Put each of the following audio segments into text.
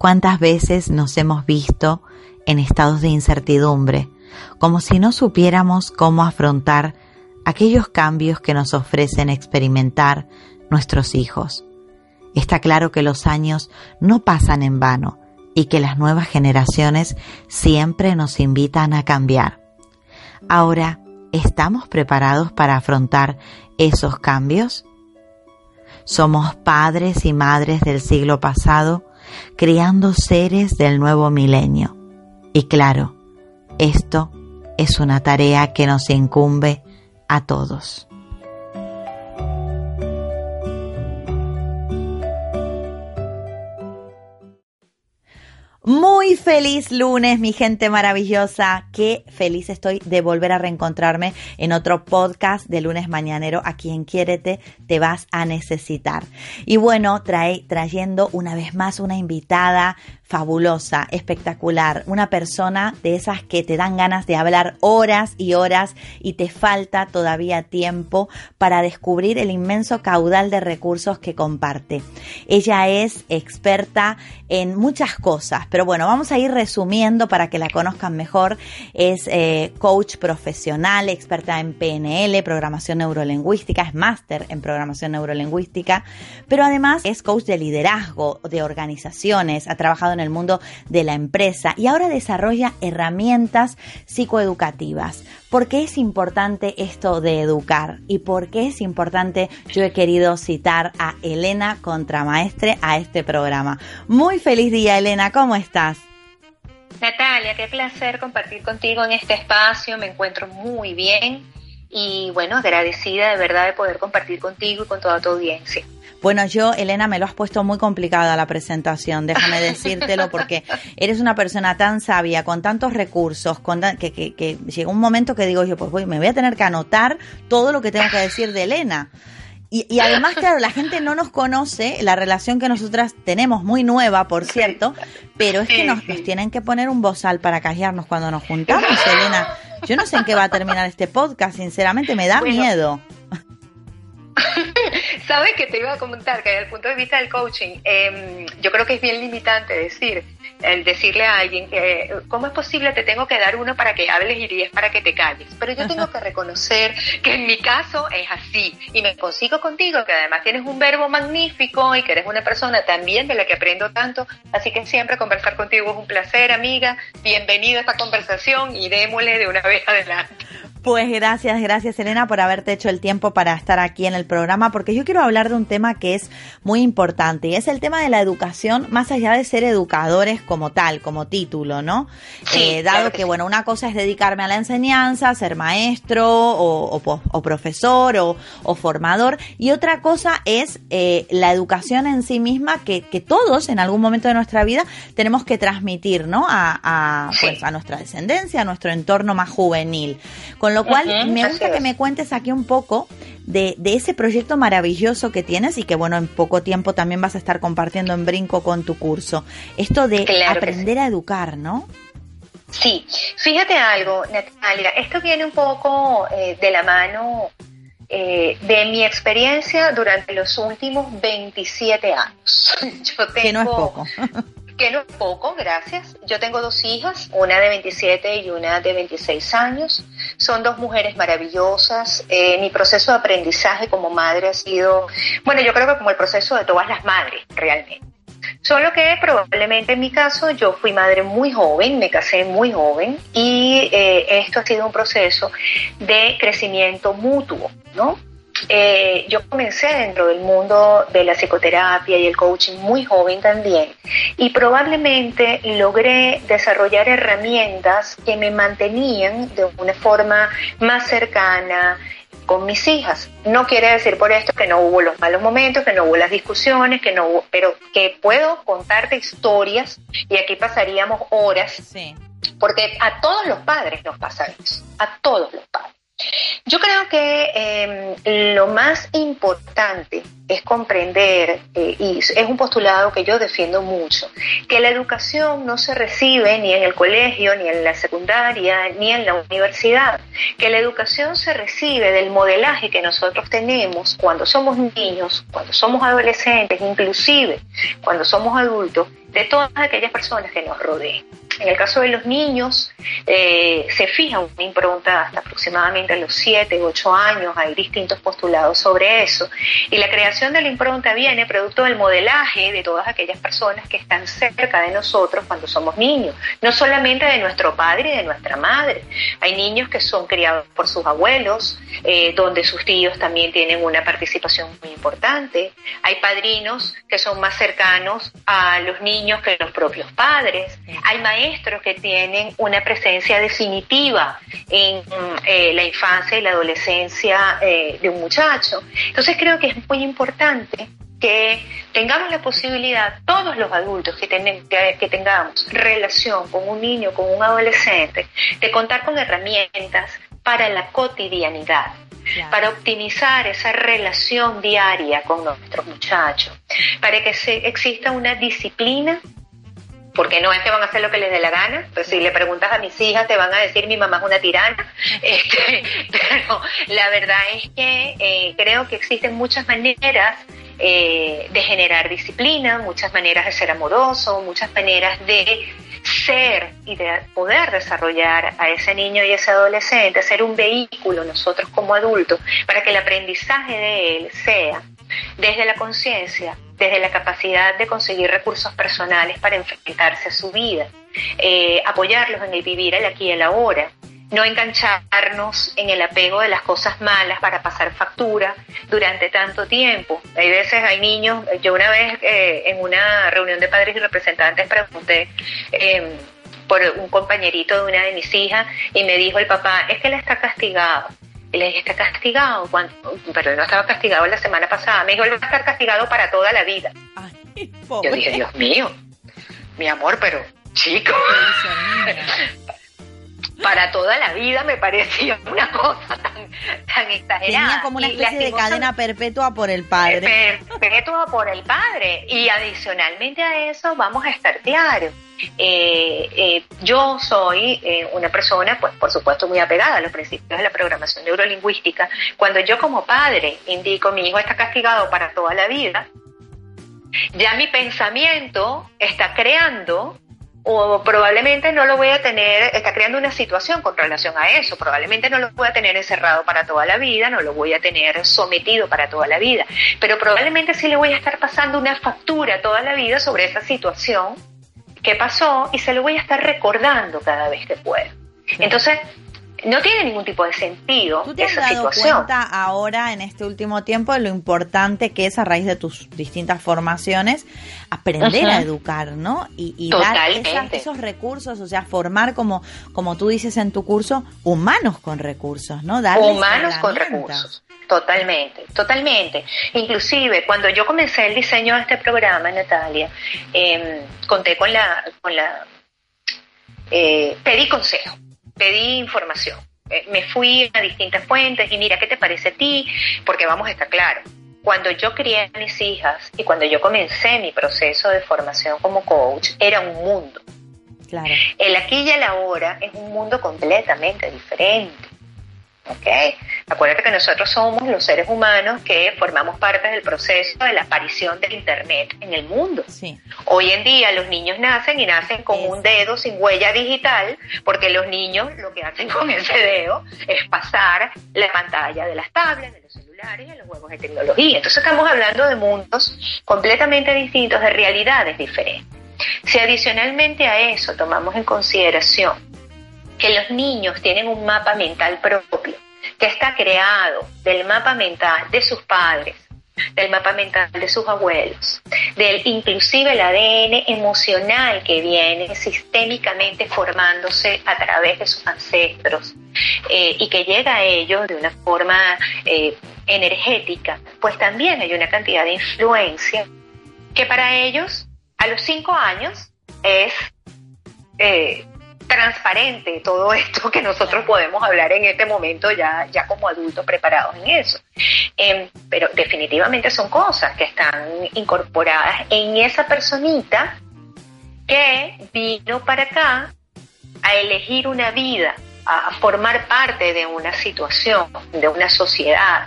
¿Cuántas veces nos hemos visto en estados de incertidumbre, como si no supiéramos cómo afrontar aquellos cambios que nos ofrecen experimentar nuestros hijos? Está claro que los años no pasan en vano y que las nuevas generaciones siempre nos invitan a cambiar. Ahora, ¿estamos preparados para afrontar esos cambios? Somos padres y madres del siglo pasado criando seres del nuevo milenio. Y claro, esto es una tarea que nos incumbe a todos. Muy feliz lunes, mi gente maravillosa. Qué feliz estoy de volver a reencontrarme en otro podcast de lunes mañanero. A quien quiérete te vas a necesitar. Y bueno, trae, trayendo una vez más una invitada fabulosa, espectacular, una persona de esas que te dan ganas de hablar horas y horas y te falta todavía tiempo para descubrir el inmenso caudal de recursos que comparte. Ella es experta en muchas cosas, pero bueno, vamos a ir resumiendo para que la conozcan mejor. Es eh, coach profesional, experta en PNL, programación neurolingüística, es máster en programación neurolingüística, pero además es coach de liderazgo, de organizaciones, ha trabajado en el mundo de la empresa y ahora desarrolla herramientas psicoeducativas. ¿Por qué es importante esto de educar? ¿Y por qué es importante? Yo he querido citar a Elena Contramaestre a este programa. Muy feliz día, Elena, ¿cómo estás? Natalia, qué placer compartir contigo en este espacio, me encuentro muy bien y bueno, agradecida de verdad de poder compartir contigo y con toda tu audiencia. Bueno, yo, Elena, me lo has puesto muy complicada la presentación, déjame decírtelo, porque eres una persona tan sabia, con tantos recursos, con que, que, que llega un momento que digo yo, pues voy, me voy a tener que anotar todo lo que tengo que decir de Elena. Y, y, además, claro, la gente no nos conoce la relación que nosotras tenemos, muy nueva, por cierto, pero es que nos, nos tienen que poner un bozal para callarnos cuando nos juntamos, Elena. Yo no sé en qué va a terminar este podcast, sinceramente me da miedo. Sabes que te iba a comentar que desde el punto de vista del coaching, eh, yo creo que es bien limitante decir, el decirle a alguien que, ¿cómo es posible te tengo que dar uno para que hables y diez para que te calles? Pero yo tengo que reconocer que en mi caso es así y me consigo contigo, que además tienes un verbo magnífico y que eres una persona también de la que aprendo tanto, así que siempre conversar contigo es un placer, amiga. Bienvenida a esta conversación y démosle de una vez adelante. Pues gracias, gracias Elena por haberte hecho el tiempo para estar aquí en el programa, porque yo quiero hablar de un tema que es muy importante y es el tema de la educación, más allá de ser educadores como tal, como título, ¿no? Sí, eh, dado claro que, que sí. bueno, una cosa es dedicarme a la enseñanza, ser maestro o, o o profesor o, o formador, y otra cosa es eh, la educación en sí misma que, que todos en algún momento de nuestra vida tenemos que transmitir, ¿no? A, a, Sí. pues, a nuestra descendencia, a nuestro entorno más juvenil. Con lo cual, me gusta que me cuentes aquí un poco de, de ese proyecto maravilloso que tienes y que, bueno, en poco tiempo también vas a estar compartiendo en Brinco con tu curso. Esto de Claro aprender a educar, ¿no? Sí, fíjate algo, Natalia, esto viene un poco eh, de la mano eh, de mi experiencia durante los últimos 27 años. Yo tengo, que no es poco. no es poco, gracias. Yo tengo dos hijas, una de 27 y una de 26 años. Son dos mujeres maravillosas. Eh, mi proceso de aprendizaje como madre ha sido, bueno, yo creo que como el proceso de todas las madres, realmente. Solo que probablemente en mi caso yo fui madre muy joven, me casé muy joven y eh, esto ha sido un proceso de crecimiento mutuo, ¿no? Eh, yo comencé dentro del mundo de la psicoterapia y el coaching muy joven también y probablemente logré desarrollar herramientas que me mantenían de una forma más cercana, con mis hijas. No quiere decir por esto que no hubo los malos momentos, que no hubo las discusiones, que no hubo, pero que puedo contarte historias y aquí pasaríamos horas. Porque a todos los padres nos pasa eso, a todos los padres. Yo creo que em, lo más importante es comprender, eh, y es un postulado que yo defiendo mucho, que la educación no se recibe ni en el colegio, ni en la secundaria, ni en la universidad, que la educación se recibe del modelaje que nosotros tenemos cuando somos niños, cuando somos adolescentes, inclusive cuando somos adultos, de todas aquellas personas que nos rodean. En el caso de los niños, eh, se fija una impronta hasta aproximadamente los 7, 8 años, hay distintos postulados sobre eso, y la creación de la impronta viene producto del modelaje de todas aquellas personas que están cerca de nosotros cuando somos niños, no solamente de nuestro padre y de nuestra madre. Hay niños que son criados por sus abuelos, eh, donde sus tíos también tienen una participación muy importante. Hay padrinos que son más cercanos a los niños que los propios padres. Hay maestros que tienen una presencia definitiva en eh, la infancia y la adolescencia eh, de un muchacho. Entonces creo que es muy importante que tengamos la posibilidad, todos los adultos que, que, tengamos relación con un niño, con un adolescente, de contar con herramientas para la cotidianidad. para optimizar esa relación diaria con nuestros muchachos, para que se, exista una disciplina porque no es que van a hacer lo que les dé la gana, pues si le preguntas a mis hijas te van a decir mi mamá es una tirana, este, pero la verdad es que eh, creo que existen muchas maneras eh, de generar disciplina, muchas maneras de ser amoroso, muchas maneras de ser y de poder desarrollar a ese niño y ese adolescente, ser un vehículo nosotros como adultos para que el aprendizaje de él sea desde la conciencia, desde la capacidad de conseguir recursos personales para enfrentarse a su vida, eh, apoyarlos en el vivir el aquí y el ahora, no engancharnos en el apego de las cosas malas para pasar factura durante tanto tiempo. Hay veces, hay niños, yo una vez eh, en una reunión de padres y representantes pregunté em, por un compañerito de una de mis hijas y me dijo el papá, es que él está castigado. Y le dije, ¿está castigado? Cuando, pero no estaba castigado la semana pasada. Me dijo, él va a estar castigado para toda la vida. Yo dije, Dios mío, mi amor, pero chico. para toda la vida me parecía una cosa tan, tan exagerada. Tenía como una especie de cadena perpetua por el padre. Perpetua por el padre. Y adicionalmente a eso, vamos a estar claros. Eh, eh, yo soy eh, una persona, pues por supuesto, muy apegada a los principios de la programación neurolingüística. Cuando yo como padre indico mi hijo está castigado para toda la vida, ya mi pensamiento está creando o probablemente no lo voy a tener, está creando una situación con relación a eso, probablemente no lo voy a tener encerrado para toda la vida, no lo voy a tener sometido para toda la vida, pero probablemente sí le voy a estar pasando una factura toda la vida sobre esa situación que pasó y se lo voy a estar recordando cada vez que pueda. Entonces, no tiene ningún tipo de sentido ¿Tú te has dado cuenta ahora en este último tiempo de lo importante que es a raíz de tus distintas formaciones aprender a educar, ¿no? Y, dar esos recursos, o sea, formar como como tú dices en tu curso humanos con recursos, ¿no? Darles humanos con recursos. Totalmente, totalmente. Inclusive cuando yo comencé el diseño de este programa, Natalia, eh, conté con la, con la, eh, pedí consejo pedí información. Eh, me fui a distintas fuentes y mira, ¿qué te parece a ti? Porque vamos a estar claros. Cuando yo crié a mis hijas y cuando yo comencé mi proceso de formación como coach, era un mundo. Claro. El aquí y el ahora es un mundo completamente diferente. ¿Ok? Acuérdate que nosotros somos los seres humanos que formamos parte del proceso de la aparición del Internet en el mundo. Sí. Hoy en día los niños nacen y nacen con un dedo sin huella digital, porque los niños lo que hacen con ese dedo es pasar la pantalla de las tablets, de los celulares y de los juegos de tecnología. Entonces estamos hablando de mundos completamente distintos, de realidades diferentes. Si adicionalmente a eso tomamos en consideración que los niños tienen un mapa mental propio, que está creado del mapa mental de sus padres, del mapa mental de sus abuelos, del inclusive el ADN emocional que viene sistémicamente formándose a través de sus ancestros eh, y que llega a ellos de una forma eh, energética, pues también hay una cantidad de influencia que para ellos a los cinco años es eh, transparente todo esto que nosotros podemos hablar en este momento ya, ya como adultos preparados en eso. Em, pero definitivamente son cosas que están incorporadas en esa personita que vino para acá a elegir una vida a formar parte de una situación, de una sociedad,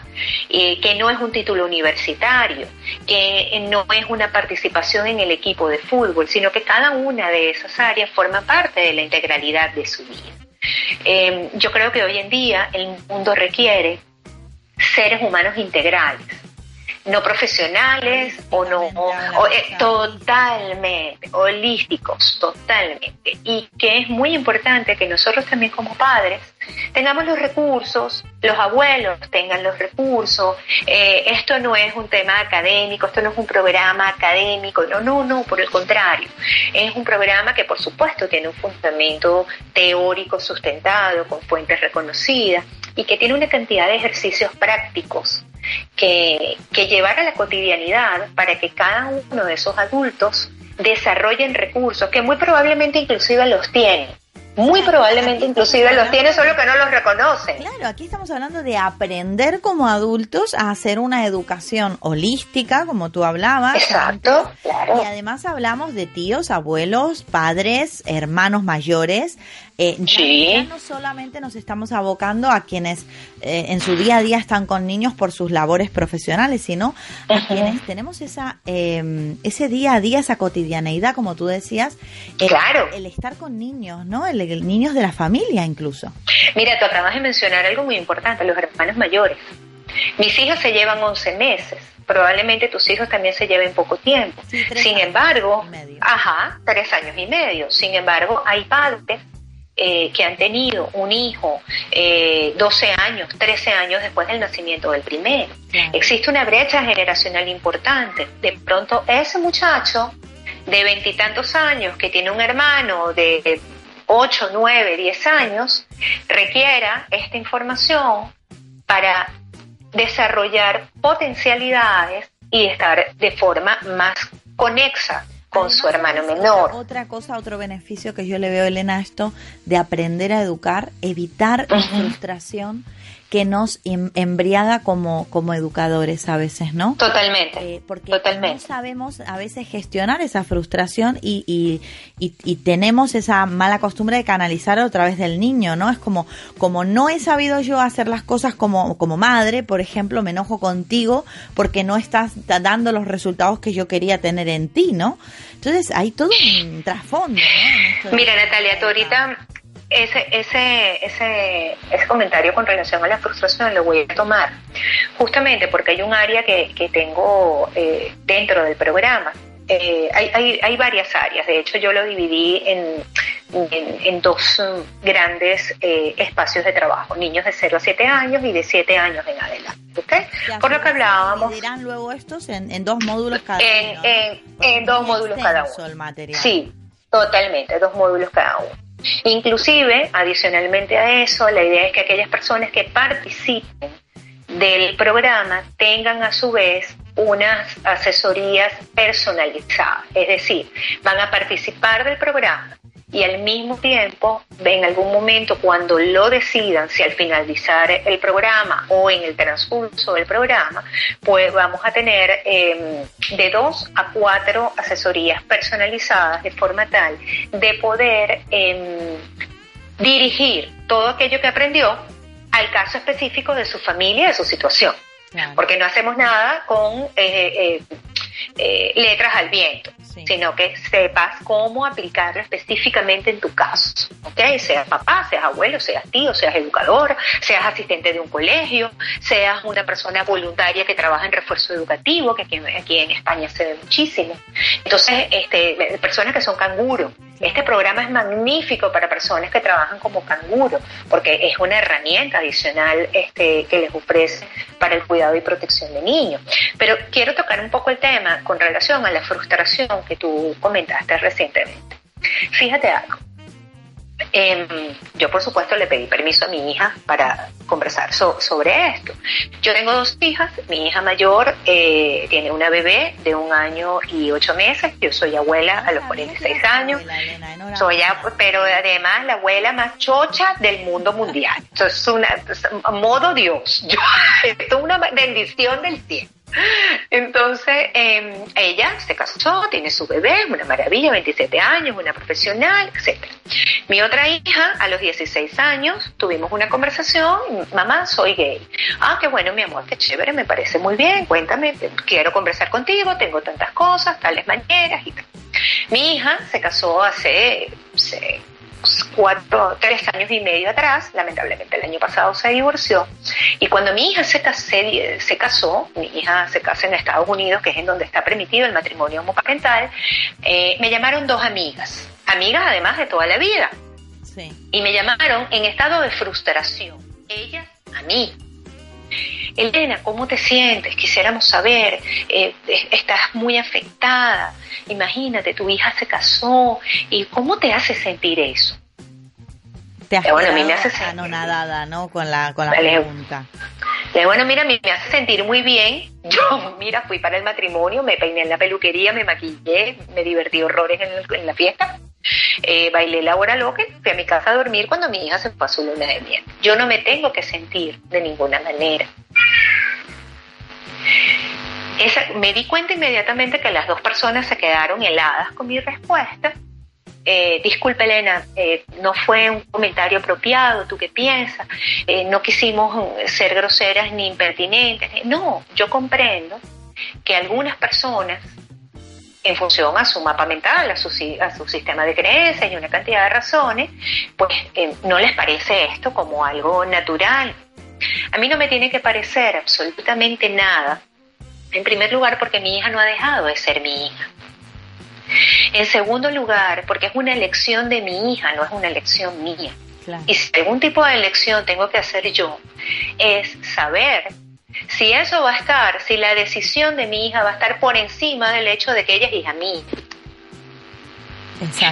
eh, que no es un título universitario, que no es una participación en el equipo de fútbol, sino que cada una de esas áreas forma parte de la integralidad de su vida. Eh, yo creo que hoy en día el mundo requiere seres humanos integrales, no profesionales o no eh, totalmente holísticos totalmente. Y que es muy importante que nosotros también como padres tengamos los recursos los abuelos tengan los recursos. Eh, esto no es un tema académico esto no es un programa académico no no no por el contrario. Es un programa que por supuesto tiene un fundamento teórico sustentado con fuentes reconocidas y que tiene una cantidad de ejercicios prácticos que, llevar a la cotidianidad para que cada uno de esos adultos desarrollen recursos que muy probablemente inclusive los tienen muy probablemente inclusive los tiene, solo que no los reconocen. Claro, aquí estamos hablando de aprender como adultos a hacer una educación holística, como tú hablabas. Exacto, claro. Y además hablamos de tíos, abuelos, padres, hermanos mayores, eh, ya, no solamente nos estamos abocando a quienes eh, en su día a día están con niños por sus labores profesionales, sino a quienes tenemos esa em, ese día a día, esa cotidianeidad, como tú decías, el, claro. el estar con niños, ¿no? El, niños de la familia incluso. Mira, tú acabas de mencionar algo muy importante, los hermanos mayores. Mis hijos se llevan 11 meses probablemente tus hijos también se lleven poco tiempo. Sin embargo, ajá, tres años y medio. Sin embargo, hay padres eh, que han tenido un hijo eh, 12 años, 13 años después del nacimiento del primero. Existe una brecha generacional importante. De pronto ese muchacho de veintitantos años que tiene un hermano de 8, 9, 10 años requiera esta información para desarrollar potencialidades y estar de forma más conexa con su hermano menor. Otra cosa, otro beneficio que yo le veo, Elena, esto de aprender a educar, evitar frustración que nos em, embriaga como, como educadores a veces, ¿no? Totalmente. Eh, porque no sabemos a veces gestionar esa frustración y, y, y, tenemos esa mala costumbre de canalizar a través del niño, ¿no? Es como, como no he sabido yo hacer las cosas como, como madre, por ejemplo, me enojo contigo porque no estás dando los resultados que yo quería tener en ti, ¿no? Entonces hay todo un trasfondo, ¿no? Mira, Natalia, tú ahorita ese, ese, ese, ese comentario con relación a la frustración lo voy a tomar justamente porque hay un área que, que tengo eh, dentro del programa. Eh, hay, hay, hay, varias áreas, de hecho yo lo dividí en, en, dos grandes eh, espacios de trabajo, niños de 0 a 7 años y de 7 años en adelante. ¿okay? Por lo que hablábamos... dirán luego estos en, en dos módulos cada uno? En, en dos módulos cada uno. El material. Sí, totalmente, dos módulos cada uno. Inclusive, adicionalmente a eso, la idea es que aquellas personas que participen del programa tengan a su vez unas asesorías personalizadas, es decir, van a participar del programa y al mismo tiempo, en algún momento, cuando lo decidan, si al finalizar el programa o en el transcurso del programa, pues vamos a tener em, de dos a cuatro asesorías personalizadas de forma tal de poder em, dirigir todo aquello que aprendió al caso específico de su familia, de su situación. Porque no hacemos nada con eh, eh, letras al viento sino que sepas cómo aplicarlo específicamente en tu caso. ¿ok? Seas papá, seas abuelo, seas tío, seas educador, seas asistente de un colegio, seas una persona voluntaria que trabaja en refuerzo educativo, que aquí, aquí en España se ve muchísimo. Entonces, este, personas que son canguros. Este programa es magnífico para personas que trabajan como canguro, porque es una herramienta adicional este, que les ofrece para el cuidado y protección de niños. Pero quiero tocar un poco el tema con relación a la frustración que tú comentaste recientemente. Fíjate algo. Em, yo, por supuesto, le pedí permiso a mi hija para conversar sobre esto. Yo tengo dos hijas. Mi hija mayor eh, tiene una bebé de un año y ocho meses. Yo soy abuela a los 46 años. Soy, pero además la abuela más chocha del mundo mundial. Eso es una modo Dios. esto es una bendición del cielo. Entonces, em, ella se casó, tiene su bebé, una maravilla, 27 años, una profesional, etc. Mi otra hija, a los 16 años, tuvimos una conversación, mamá, soy gay. Ah, qué bueno, mi amor, qué chévere, me parece muy bien, cuéntame, quiero conversar contigo, tengo tantas cosas, tales maneras y tal. Mi hija se casó hace, hace cuatro, tres años y medio atrás, lamentablemente el año pasado se divorció, y cuando mi hija se, se, casó, mi hija se casa en Estados Unidos, que es en donde está permitido el matrimonio homoparental, eh, me llamaron dos amigas, amigas además de toda la vida, y me llamaron en estado de frustración, ellas a mí, Elena, ¿cómo te sientes? Quisiéramos saber, eh, estás muy afectada, imagínate, tu hija se casó, ¿y cómo te hace sentir eso? Te has bueno, a mí me hace sentir... anonadada, ¿no? Con la, con la pregunta. bueno, mira, a mí me hace sentir muy bien. Yo, mira, fui para el matrimonio, me peiné en la peluquería, me maquillé, me divertí horrores en, la fiesta. Eh, bailé la hora loca, fui a mi casa a dormir cuando mi hija se fue a su luna de miel. Yo no me tengo que sentir de ninguna manera me di cuenta inmediatamente que las dos personas se quedaron heladas con mi respuesta. Eh, disculpe Elena, eh, no fue un comentario apropiado, ¿tú qué piensas? No quisimos ser groseras ni impertinentes. No, yo comprendo que algunas personas, en función a su mapa mental, a su, a su sistema de creencias y una cantidad de razones, pues no les parece esto como algo natural. A mí no me tiene que parecer absolutamente nada en primer lugar, porque mi hija no ha dejado de ser mi hija. En segundo lugar, porque es una elección de mi hija, no es una elección mía. Y si algún tipo de elección tengo que hacer yo, es saber si eso va a estar, si la decisión de mi hija va a estar por encima del hecho de que ella es hija mía.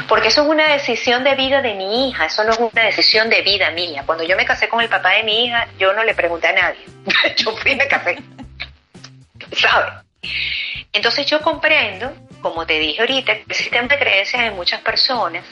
Porque eso es una decisión de vida de mi hija, eso no es una decisión de vida mía. Cuando yo me casé con el papá de mi hija, yo no le pregunté a nadie. yo fui y me casé. ¿sabes? Entonces yo comprendo, como te dije ahorita, el sistema de creencias de muchas personas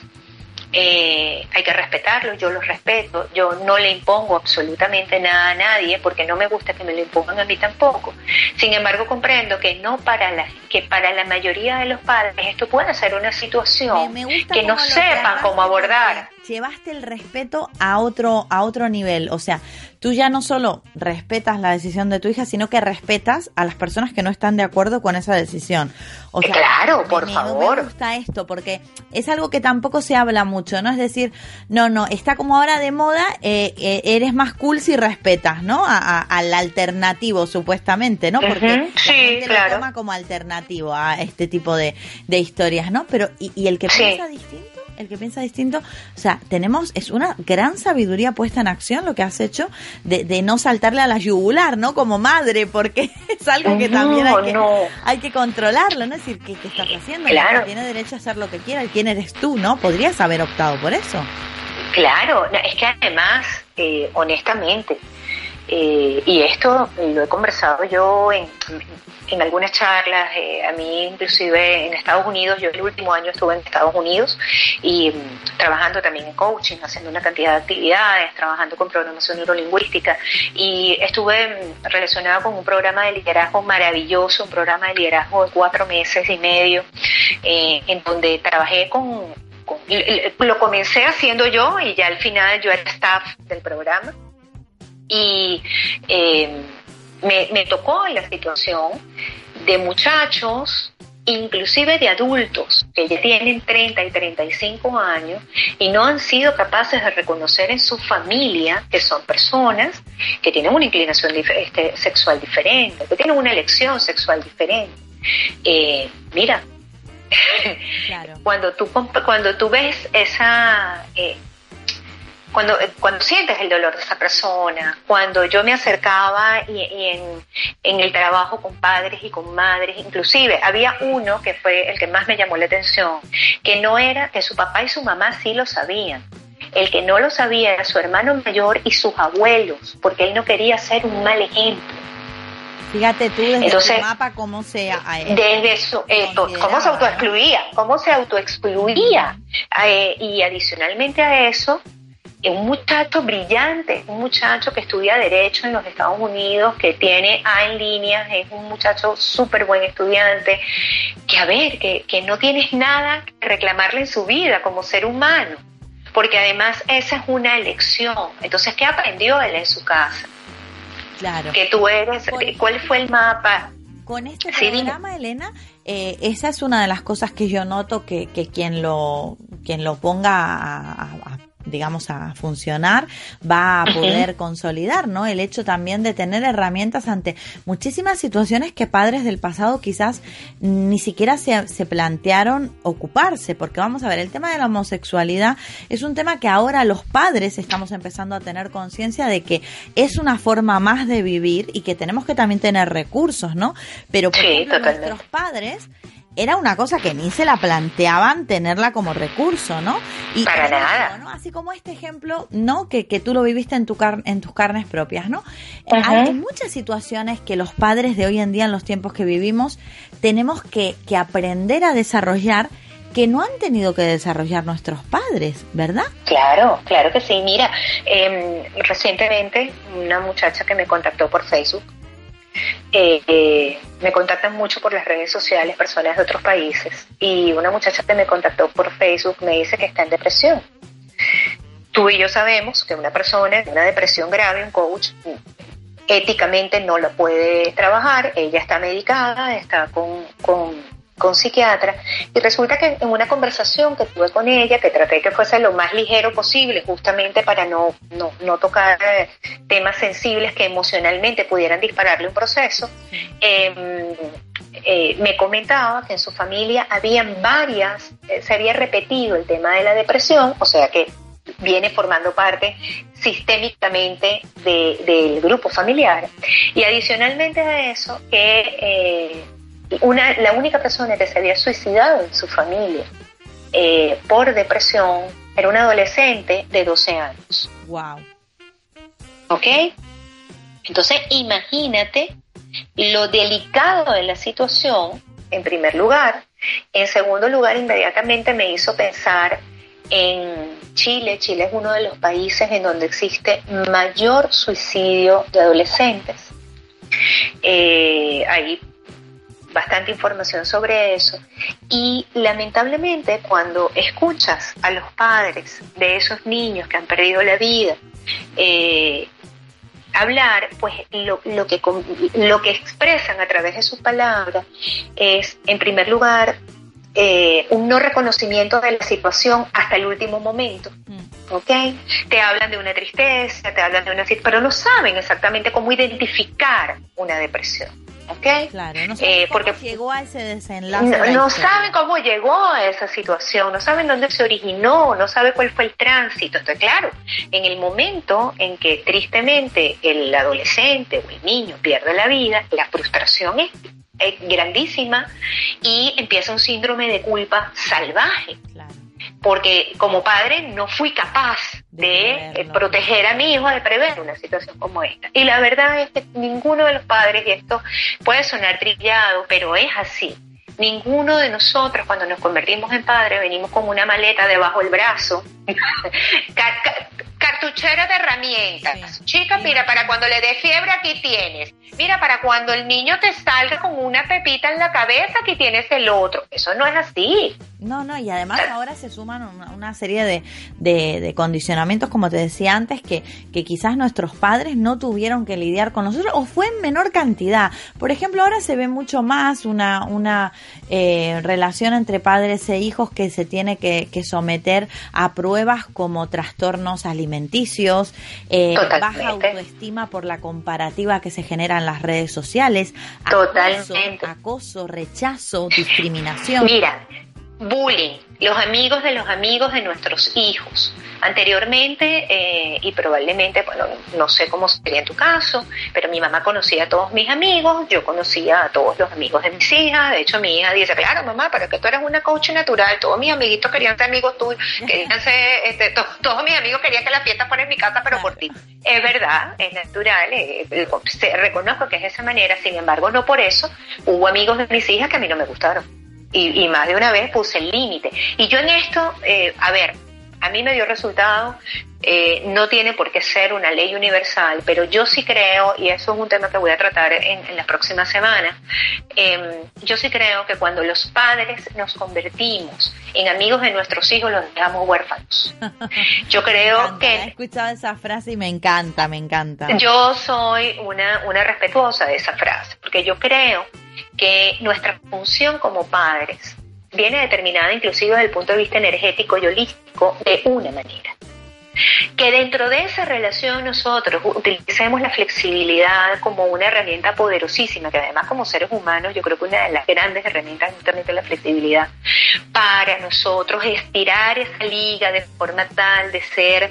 eh, hay que respetarlo, yo lo respeto, yo no le impongo absolutamente nada a nadie porque no me gusta que me lo impongan a mí tampoco. Sin embargo, comprendo que no para la, que para la mayoría de los padres esto puede ser una situación que no sepan cómo abordar. Llevaste el respeto a otro, a otro nivel, o sea, tú ya no solo respetas la decisión de tu hija, sino que respetas a las personas que no están de acuerdo con esa decisión. O sea, claro, por favor. Me gusta esto porque es algo que tampoco se habla mucho, ¿no? Es decir, no, no, está como ahora de moda, eh, eh, eres más cool si respetas, ¿no? al alternativo, supuestamente, ¿no? Porque sí, lo toma como alternativo a este tipo de, de historias, ¿no? Pero, ¿y, el que piensa distinto? El que piensa distinto, o sea, tenemos, es una gran sabiduría puesta en acción lo que has hecho de, de no saltarle a la yugular, ¿no? Como madre, porque es algo que también hay que, hay que controlarlo, ¿no? Es decir, ¿qué, estás haciendo? Claro. Tiene derecho a hacer lo que quiera, ¿quién eres tú, no? Podrías haber optado por eso. Claro, es que además, eh, honestamente, Eh, y esto lo he conversado yo en, en algunas charlas, eh, a mí inclusive en Estados Unidos, yo el último año estuve en Estados Unidos y mm, trabajando también en coaching, haciendo una cantidad de actividades, trabajando con programación neurolingüística y estuve mm, relacionada con un programa de liderazgo maravilloso, un programa de liderazgo de cuatro meses y medio, eh, en donde trabajé con, lo comencé haciendo yo y ya al final yo era staff del programa y eh, me, tocó la situación de muchachos, inclusive de adultos, que ya tienen 30 y 35 años y no han sido capaces de reconocer en su familia que son personas que tienen una inclinación este, sexual diferente, que tienen una elección sexual diferente. Eh, mira, cuando, tú, cuando tú ves esa... Eh, cuando, cuando sientes el dolor de esa persona, cuando yo me acercaba y, en, en, el trabajo con padres y con madres, inclusive había uno que fue el que más me llamó la atención, que no era, que su papá y su mamá sí lo sabían. El que no lo sabía era su hermano mayor y sus abuelos, porque él no quería ser un mal ejemplo. Fíjate tú desde su mapa cómo sea a él. Desde su, eh, cómo se autoexcluía, cómo se autoexcluía. Eh, y adicionalmente a eso, un muchacho brillante, un muchacho que estudia Derecho en los Estados Unidos, que tiene A en línea, es un muchacho súper buen estudiante, que a ver, que, que no tienes nada que reclamarle en su vida como ser humano, porque además esa es una elección. Entonces, ¿qué aprendió él en su casa? Claro. Que tú eres, ¿cuál fue el mapa? Con este programa, Elena, eh, esa es una de las cosas que yo noto que, que quien lo quien lo ponga a, a digamos, a funcionar, va a poder consolidar, ¿no? El hecho también de tener herramientas ante muchísimas situaciones que padres del pasado quizás ni siquiera se, se plantearon ocuparse, porque vamos a ver, el tema de la homosexualidad es un tema que ahora los padres estamos empezando a tener conciencia de que es una forma más de vivir y que tenemos que también tener recursos, ¿no? Pero por ejemplo, nuestros padres era una cosa que ni se la planteaban tenerla como recurso, ¿no? Y Para nada. Así como este ejemplo, ¿no? Que, que tú lo viviste en, tu car en tus carnes propias, ¿no? Hay muchas situaciones que los padres de hoy en día, en los tiempos que vivimos, tenemos que, que aprender a desarrollar que no han tenido que desarrollar nuestros padres, ¿verdad? Claro, claro que sí. Mira, em, recientemente una muchacha que me contactó por Facebook eh, me contactan mucho por las redes sociales personas de otros países y una muchacha que me contactó por Facebook me dice que está en depresión. Tú y yo sabemos que una persona en una depresión grave, un coach, éticamente no la puede trabajar, ella está medicada, está con con psiquiatra y resulta que en una conversación que tuve con ella, que traté que fuese lo más ligero posible, justamente para no, no, tocar eh, temas sensibles que emocionalmente pudieran dispararle un proceso, em, eh, me comentaba que en su familia habían varias, eh, se había repetido el tema de la depresión, o sea que viene formando parte sistémicamente del grupo familiar. Y adicionalmente a eso, que una, la única persona que se había suicidado en su familia eh, por depresión era una adolescente de 12 años. Wow. ¿Ok? Entonces, imagínate lo delicado de la situación, en primer lugar. En segundo lugar, inmediatamente me hizo pensar en Chile. Chile es uno de los países en donde existe mayor suicidio de adolescentes. Eh, ahí bastante información sobre eso. Y lamentablemente cuando escuchas a los padres de esos niños que han perdido la vida, eh, hablar, pues lo, lo, que, lo que expresan a través de sus palabras es, en primer lugar, eh, un no reconocimiento de la situación hasta el último momento. Mm. ¿Ok? Te hablan de una tristeza, te hablan de una... pero no saben exactamente cómo identificar una depresión. ¿Ok? Claro, no saben eh, cómo porque llegó a ese desenlace. No, no saben cómo llegó a esa situación, no saben dónde se originó, no saben cuál fue el tránsito. Entonces, claro, en el momento en que tristemente el adolescente o el niño pierde la vida, la frustración es, grandísima y empieza un síndrome de culpa salvaje. Porque como padre no fui capaz de, eh, proteger a mi hijo, de prever una situación como esta. Y la verdad es que ninguno de los padres, y esto puede sonar trillado, pero es así, ninguno de nosotros cuando nos convertimos en padres venimos con una maleta debajo del brazo, cartuchera de herramientas. Chica, mira, para cuando le dé fiebre aquí tienes. Mira, para cuando el niño te salga con una pepita en la cabeza aquí tienes el otro. Eso no es así. No, no, y además ahora se suman una, serie de, de, condicionamientos, como te decía antes, que, que quizás nuestros padres no tuvieron que lidiar con nosotros o fue en menor cantidad. Por ejemplo, ahora se ve mucho más una, una eh, relación entre padres e hijos que se tiene que, que someter a pruebas como trastornos alimenticios, eh, baja autoestima por la comparativa que se genera en las redes sociales, acoso, acoso rechazo, discriminación. Mira, bullying, los amigos de los amigos de nuestros hijos. Anteriormente, eh, y probablemente, bueno, no sé cómo sería en tu caso, pero mi mamá conocía a todos mis amigos, yo conocía a todos los amigos de mis hijas, de hecho mi hija dice, claro mamá, pero que tú eres una coach natural, todos mis amiguitos querían ser amigos tuyos, querían ser, este, todos mis amigos querían que la fiesta fuera en mi casa, pero por ti. Es verdad, es natural, eh, eh, reconozco que es de esa manera, sin embargo, no por eso hubo amigos de mis hijas que a mí no me gustaron y, más de una vez puse el límite. Y yo en esto, eh, a ver, a mí me dio resultado, eh, no tiene por qué ser una ley universal, pero yo sí creo, y eso es un tema que voy a tratar en, en las próximas semanas, em, yo sí creo que cuando los padres nos convertimos en amigos de nuestros hijos, los dejamos huérfanos. Yo creo que... He escuchado esa frase y me encanta, me encanta. Yo soy una, una respetuosa de esa frase, porque yo creo que nuestra función como padres viene determinada inclusive desde el punto de vista energético y holístico de una manera. Que dentro de esa relación nosotros utilicemos la flexibilidad como una herramienta poderosísima, que además como seres humanos yo creo que una de las grandes herramientas es la flexibilidad, para nosotros estirar esa liga de forma tal de ser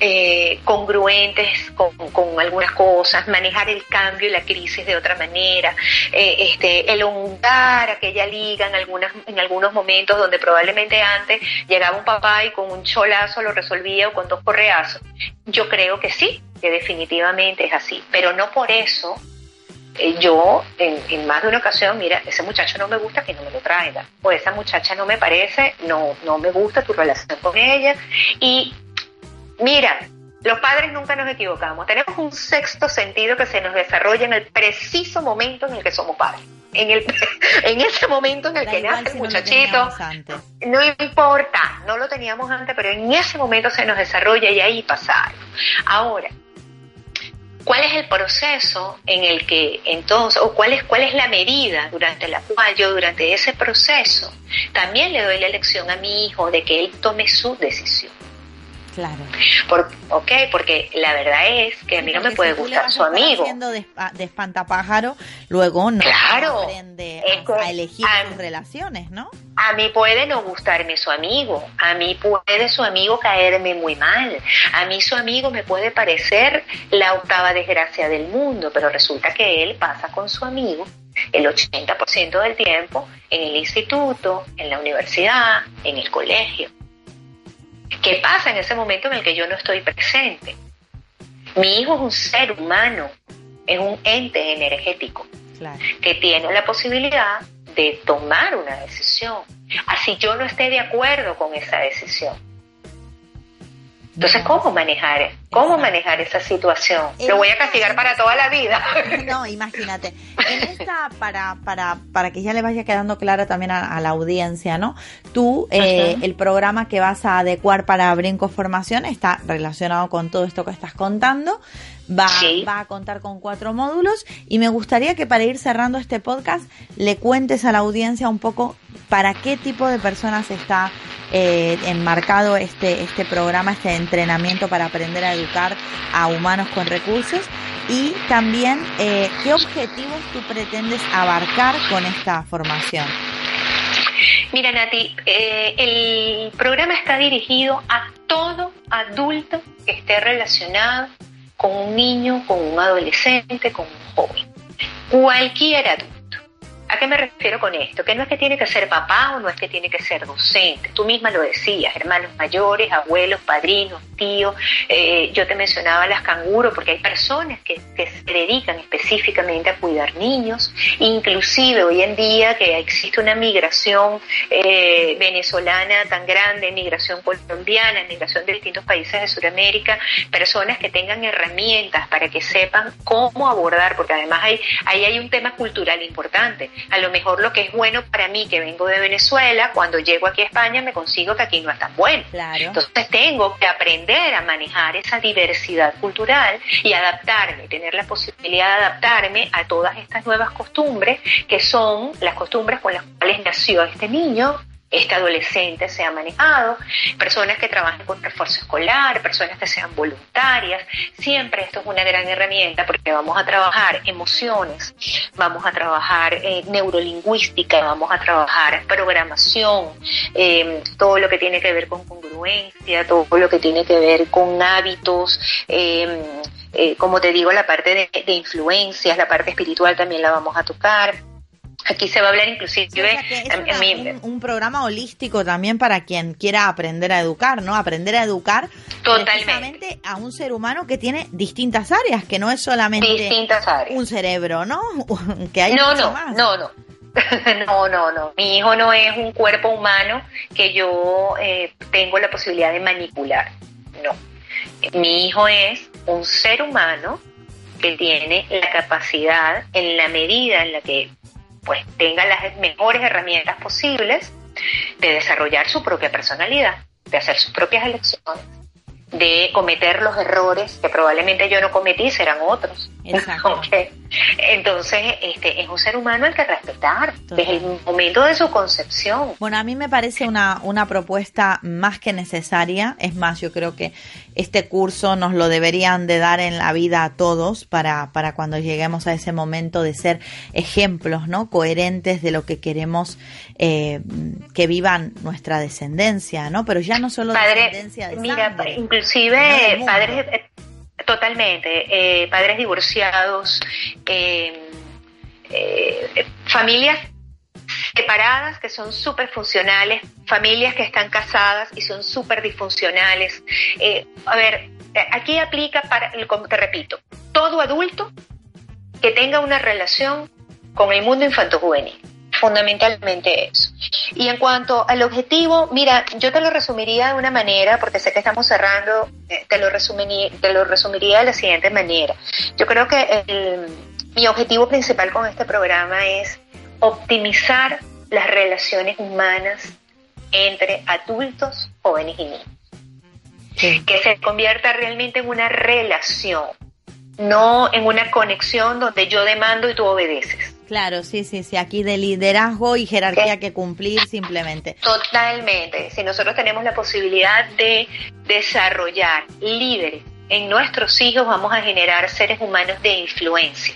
eh, congruentes con, con, algunas cosas, manejar el cambio y la crisis de otra manera, eh, este, elongar aquella liga en, algunas, en algunos momentos donde probablemente antes llegaba un papá y con un cholazo lo resolvía o con dos correazos. Yo creo que sí, que definitivamente es así, pero no por eso eh, yo en, en, más de una ocasión, mira, ese muchacho no me gusta que no me lo traiga, o esa muchacha no me parece, no, no me gusta tu relación con ella, y Mira, los padres nunca nos equivocamos. Tenemos un sexto sentido que se nos desarrolla en el preciso momento en el que somos padres. En, el, en ese momento en el que nace el muchachito, no, importa, no lo teníamos antes, pero en ese momento se nos desarrolla y ahí pasa algo. Ahora, ¿cuál es el proceso en el que entonces, o cuál es, cuál es la medida durante la cual yo durante ese proceso también le doy la elección a mi hijo de que él tome su decisión? Claro. Por, ok, porque la verdad es que a mí no me puede gustar su amigo. de, de espantapájaro, luego no claro, aprende a, elegir sus relaciones, ¿no? A mí puede no gustarme su amigo, a mí puede su amigo caerme muy mal, a mí su amigo me puede parecer la octava desgracia del mundo, pero resulta que él pasa con su amigo el 80% del tiempo en el instituto, en la universidad, en el colegio. ¿Qué pasa en ese momento en el que yo no estoy presente? Mi hijo es un ser humano, es un ente energético que tiene la posibilidad de tomar una decisión. Así yo no esté de acuerdo con esa decisión. Entonces, ¿cómo manejar, cómo manejar esa situación? Lo voy a castigar para toda la vida. No, imagínate. En esta, para, para, para que ya le vaya quedando claro también a, la audiencia, ¿no? Tú, eh, el programa que vas a adecuar para Brinco Formación está relacionado con todo esto que estás contando. Va, va a contar con cuatro módulos y me gustaría que para ir cerrando este podcast le cuentes a la audiencia un poco para qué tipo de personas está eh, enmarcado este, este programa, este entrenamiento para aprender a educar a humanos con recursos y también eh, qué objetivos tú pretendes abarcar con esta formación. Mira, Nati, eh, el programa está dirigido a todo adulto que esté relacionado con un niño, con un adolescente, con un joven. Cualquier adulto. ¿A qué me refiero con esto? Que no es que tiene que ser papá o no es que tiene que ser docente. Tú misma lo decías, hermanos mayores, abuelos, padrinos, tíos. Eh, yo te mencionaba las canguros porque hay personas que, se dedican específicamente a cuidar niños. Inclusive hoy en día que existe una migración eh, venezolana tan grande, migración colombiana, migración de distintos países de Sudamérica, personas que tengan herramientas para que sepan cómo abordar, porque además hay, ahí hay un tema cultural importante a lo mejor lo que es bueno para mí, que vengo de Venezuela, cuando llego aquí a España me consigo que aquí no es tan bueno. Entonces tengo que aprender a manejar esa diversidad cultural y adaptarme, tener la posibilidad de adaptarme a todas estas nuevas costumbres que son las costumbres con las cuales nació este niño este adolescente sea manejado, personas que trabajen con refuerzo escolar, personas que sean voluntarias. Siempre esto es una gran herramienta porque vamos a trabajar emociones, vamos a trabajar eh, neurolingüística, vamos a trabajar programación, eh, todo lo que tiene que ver con congruencia, todo lo que tiene que ver con hábitos. Eh, como te digo, la parte de influencias, la parte espiritual también la vamos a tocar Aquí se va a hablar inclusive es un, programa holístico también para quien quiera aprender a educar, ¿no? Aprender a educar totalmente a un ser humano que tiene distintas áreas, que no es solamente un cerebro, ¿no? que hay no, no, no, no. no, no, no. Mi hijo no es un cuerpo humano que yo eh, tengo la posibilidad de manipular. No. Mi hijo es un ser humano que tiene la capacidad, en la medida en la que pues tenga las mejores herramientas posibles de desarrollar su propia personalidad, de hacer sus propias elecciones, de cometer los errores que probablemente yo no cometí, serán otros. Entonces, este, es un ser humano al que respetar desde el momento de su concepción. Bueno, a mí me parece una, una propuesta más que necesaria. Es más, yo creo que este curso nos lo deberían de dar en la vida a todos para, para cuando lleguemos a ese momento de ser ejemplos, ¿no? Coherentes de lo que queremos eh, que vivan nuestra descendencia, ¿no? Pero ya no solo descendencia de Mira, inclusive padres Totalmente. Eh, padres divorciados, eh, eh, familias separadas que son súper funcionales, familias que están casadas y son súper disfuncionales. a ver, aquí aplica para, como te repito, todo adulto que tenga una relación con el mundo infanto-juvenil fundamentalmente eso. Y en cuanto al objetivo, mira, yo te lo resumiría de una manera, porque sé que estamos cerrando, eh, te lo, resumiría, te lo resumiría de la siguiente manera. Yo creo que mi objetivo principal con este programa es optimizar las relaciones humanas entre adultos, jóvenes y niños. Que se convierta realmente en una relación, no en una conexión donde yo demando y tú obedeces. Claro, sí, sí, sí, aquí de liderazgo y jerarquía que cumplir simplemente. Totalmente, si nosotros tenemos la posibilidad de desarrollar líderes en nuestros hijos, vamos a generar seres humanos de influencia.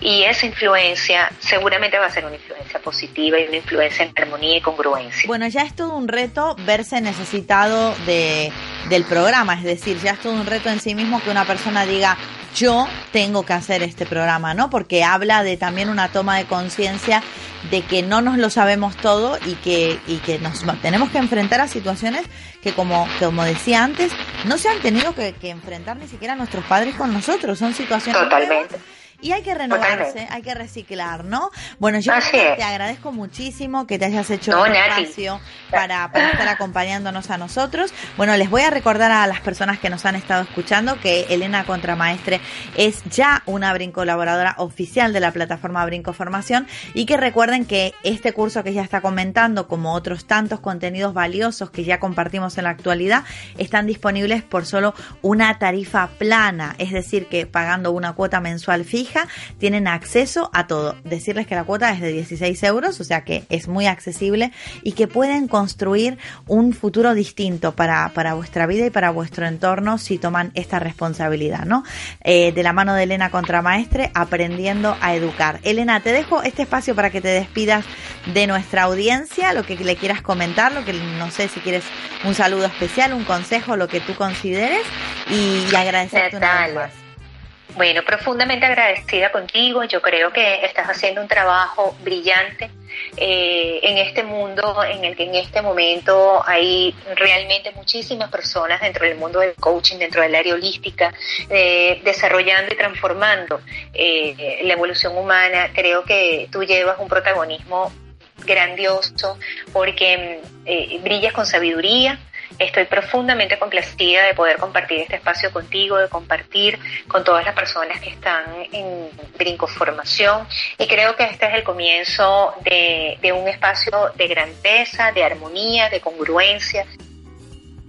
Y esa influencia seguramente va a ser una influencia positiva y una influencia en armonía y congruencia. Bueno, ya es todo un reto verse necesitado de, del programa, es decir, ya es todo un reto en sí mismo que una persona diga, yo tengo que hacer este programa, ¿no? Porque habla de también una toma de conciencia de que no nos lo sabemos todo y que, y que nos tenemos que enfrentar a situaciones que como, como decía antes, no se han tenido que, que enfrentar ni siquiera nuestros padres con nosotros, son situaciones Totalmente y hay que renovarse, hay que reciclar, ¿no? Bueno, yo te agradezco muchísimo que te hayas hecho un espacio para, para estar acompañándonos a nosotros. Bueno, les voy a recordar a las personas que nos han estado escuchando que Elena Contramaestre es ya una colaboradora oficial de la plataforma Brinco Formación y que recuerden que este curso que ya está comentando, como otros tantos contenidos valiosos que ya compartimos en la actualidad, están disponibles por solo una tarifa plana, es decir, que pagando una cuota mensual fija, tienen acceso a todo. Decirles que la cuota es de 16 euros, o sea que es muy accesible y que pueden construir un futuro distinto para, para vuestra vida y para vuestro entorno si toman esta responsabilidad, ¿no? Eh, de la mano de Elena Contramaestre, aprendiendo a educar. Elena, te dejo este espacio para que te despidas de nuestra audiencia, lo que le quieras comentar, lo que no sé si quieres un saludo especial, un consejo, lo que tú consideres y, agradecerte una vez más. Bueno, profundamente agradecida contigo. Yo creo que estás haciendo un trabajo brillante eh, en este mundo en el que en este momento hay realmente muchísimas personas dentro del mundo del coaching, dentro del área holística, eh, desarrollando y transformando eh, la evolución humana. Creo que tú llevas un protagonismo grandioso porque brillas con sabiduría, Estoy profundamente complacida de poder compartir este espacio contigo, de compartir con todas las personas que están en brincoformación y creo que este es el comienzo de, de un espacio de grandeza, de armonía, de congruencia,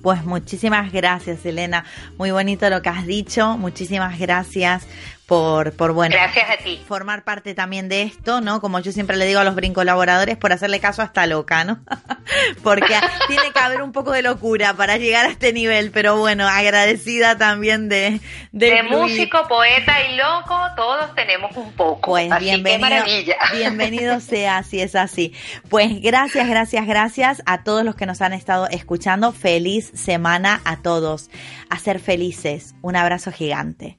pues muchísimas gracias, Elena. Muy bonito lo que has dicho. Muchísimas gracias por, por bueno, gracias a ti. formar parte también de esto, ¿no? Como yo siempre le digo a los brincolaboradores, por hacerle caso a esta loca, ¿no? Porque tiene que haber un poco de locura para llegar a este nivel, pero bueno, agradecida también de... De, músico, poeta y loco, todos tenemos un poco. Pues así bienvenido, maravilla. bienvenido sea, si es así. Pues gracias, gracias, gracias a todos los que nos han estado escuchando. Feliz semana a todos. A ser felices. Un abrazo gigante.